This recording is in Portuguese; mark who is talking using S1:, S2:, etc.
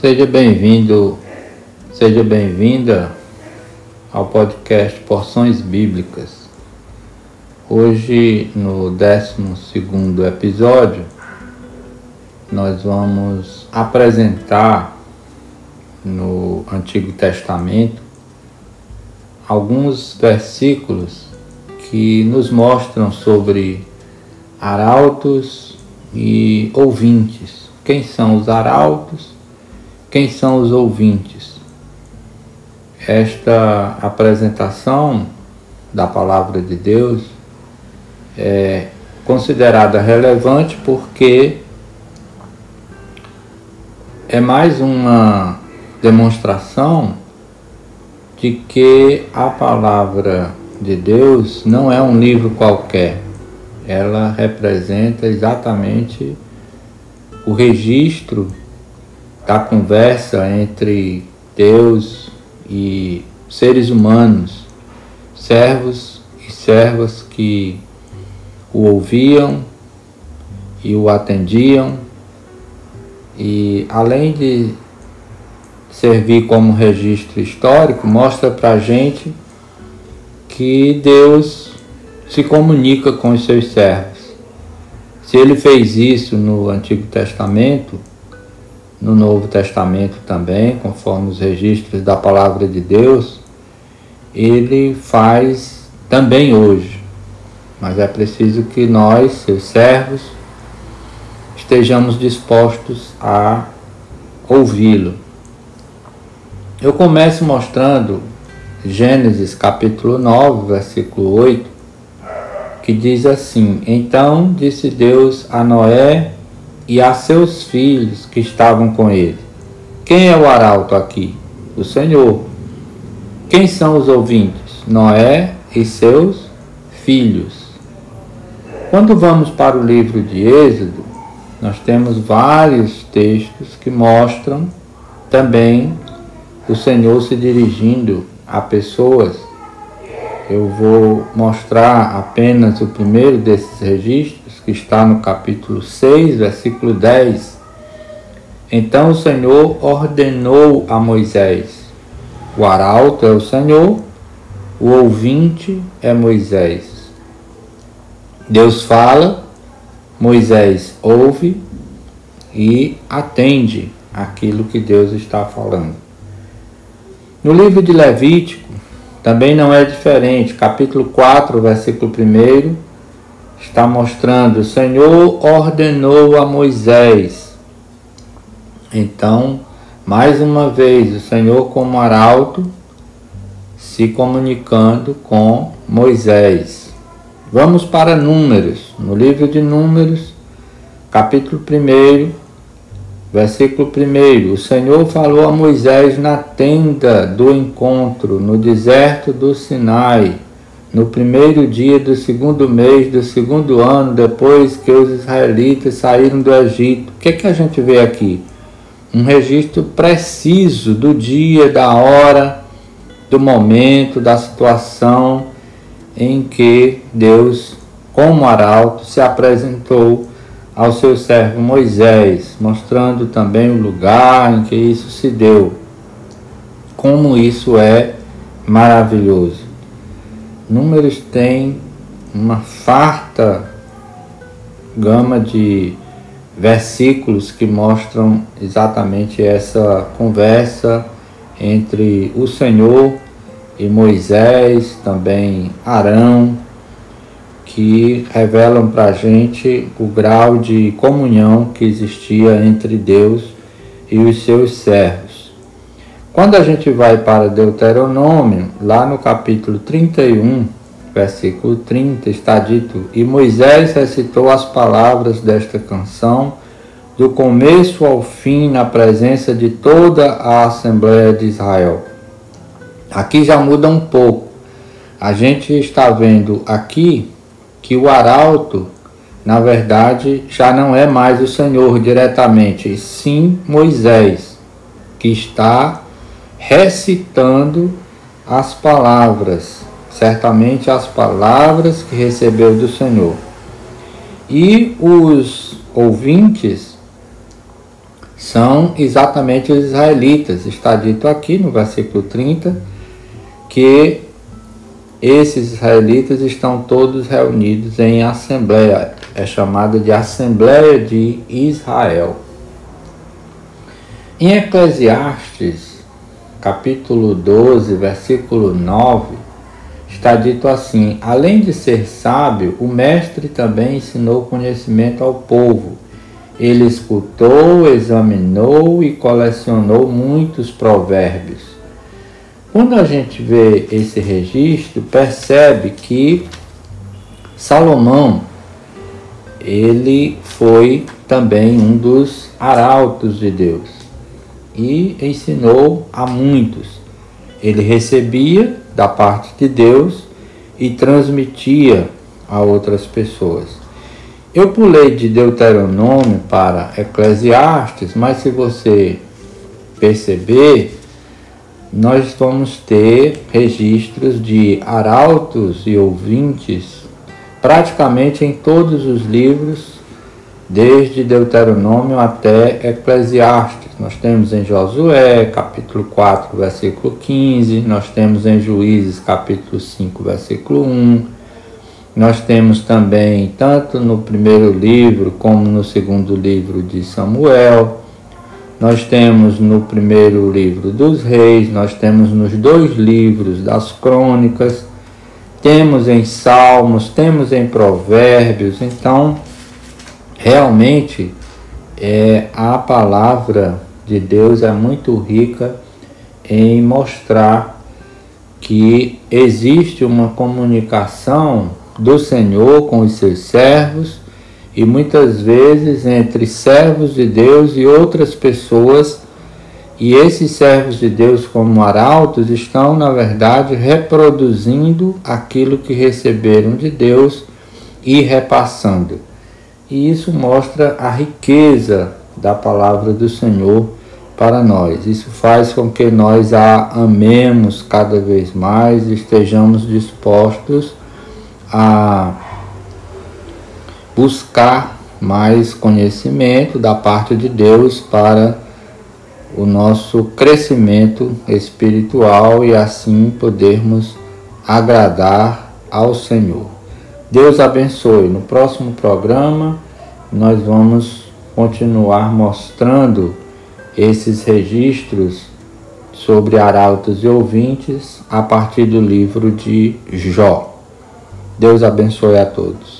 S1: Seja bem-vindo, seja bem-vinda ao podcast Porções Bíblicas. Hoje, no 12 episódio, nós vamos apresentar no Antigo Testamento alguns versículos que nos mostram sobre arautos e ouvintes. Quem são os arautos? Quem são os ouvintes? Esta apresentação da palavra de Deus é considerada relevante porque é mais uma demonstração de que a palavra de Deus não é um livro qualquer. Ela representa exatamente o registro da conversa entre Deus e seres humanos, servos e servas que o ouviam e o atendiam, e além de servir como registro histórico, mostra para a gente que Deus se comunica com os seus servos. Se ele fez isso no Antigo Testamento, no Novo Testamento também, conforme os registros da palavra de Deus, ele faz também hoje. Mas é preciso que nós, seus servos, estejamos dispostos a ouvi-lo. Eu começo mostrando Gênesis capítulo 9, versículo 8, que diz assim: Então disse Deus a Noé e a seus filhos que estavam com ele: Quem é o arauto aqui? O Senhor. Quem são os ouvintes? Noé e seus filhos. Quando vamos para o livro de Êxodo, nós temos vários textos que mostram também o Senhor se dirigindo a pessoas. Eu vou mostrar apenas o primeiro desses registros que está no capítulo 6, versículo 10. Então o Senhor ordenou a Moisés: o arauto é o Senhor, o ouvinte é Moisés. Deus fala, Moisés ouve e atende aquilo que Deus está falando. No livro de Levítico também não é diferente, capítulo 4, versículo 1 está mostrando: o Senhor ordenou a Moisés. Então, mais uma vez, o Senhor, como arauto, se comunicando com Moisés. Vamos para Números, no livro de Números, capítulo 1, versículo 1. O Senhor falou a Moisés na tenda do encontro, no deserto do Sinai no primeiro dia do segundo mês do segundo ano, depois que os israelitas saíram do Egito. O que, é que a gente vê aqui? Um registro preciso do dia, da hora, do momento, da situação em que Deus, como arauto, se apresentou ao seu servo Moisés, mostrando também o lugar em que isso se deu. Como isso é maravilhoso. Números tem uma farta gama de versículos que mostram exatamente essa conversa entre o Senhor e Moisés, também Arão, que revelam para a gente o grau de comunhão que existia entre Deus e os seus servos. Quando a gente vai para Deuteronômio, lá no capítulo 31, versículo 30, está dito: E Moisés recitou as palavras desta canção, do começo ao fim, na presença de toda a Assembleia de Israel. Aqui já muda um pouco. A gente está vendo aqui que o arauto, na verdade, já não é mais o Senhor diretamente, e sim Moisés, que está recitando as palavras, certamente as palavras que recebeu do Senhor. E os ouvintes são exatamente os israelitas. Está dito aqui no versículo 30 que esses israelitas estão todos reunidos em assembleia, é chamada de Assembleia de Israel. Em Eclesiastes, capítulo 12, versículo 9, está dito assim: Além de ser sábio, o mestre também ensinou conhecimento ao povo. Ele escutou, examinou e colecionou muitos provérbios. Quando a gente vê esse registro, percebe que Salomão ele foi também um dos arautos de Deus e ensinou a muitos. Ele recebia da parte de Deus e transmitia a outras pessoas. Eu pulei de Deuteronômio para Eclesiastes, mas se você perceber, nós vamos ter registros de arautos e ouvintes praticamente em todos os livros, desde Deuteronômio até Eclesiastes. Nós temos em Josué, capítulo 4, versículo 15, nós temos em Juízes, capítulo 5, versículo 1. Nós temos também, tanto no primeiro livro como no segundo livro de Samuel, nós temos no primeiro livro dos reis, nós temos nos dois livros das crônicas, temos em Salmos, temos em Provérbios, então realmente é, a palavra de Deus é muito rica em mostrar que existe uma comunicação do Senhor com os seus servos e muitas vezes entre servos de Deus e outras pessoas, e esses servos de Deus, como arautos, estão, na verdade, reproduzindo aquilo que receberam de Deus e repassando. E isso mostra a riqueza da palavra do Senhor para nós. Isso faz com que nós a amemos cada vez mais, estejamos dispostos a buscar mais conhecimento da parte de Deus para o nosso crescimento espiritual e assim podermos agradar ao Senhor. Deus abençoe. No próximo programa nós vamos continuar mostrando esses registros sobre arautos e ouvintes a partir do livro de Jó. Deus abençoe a todos.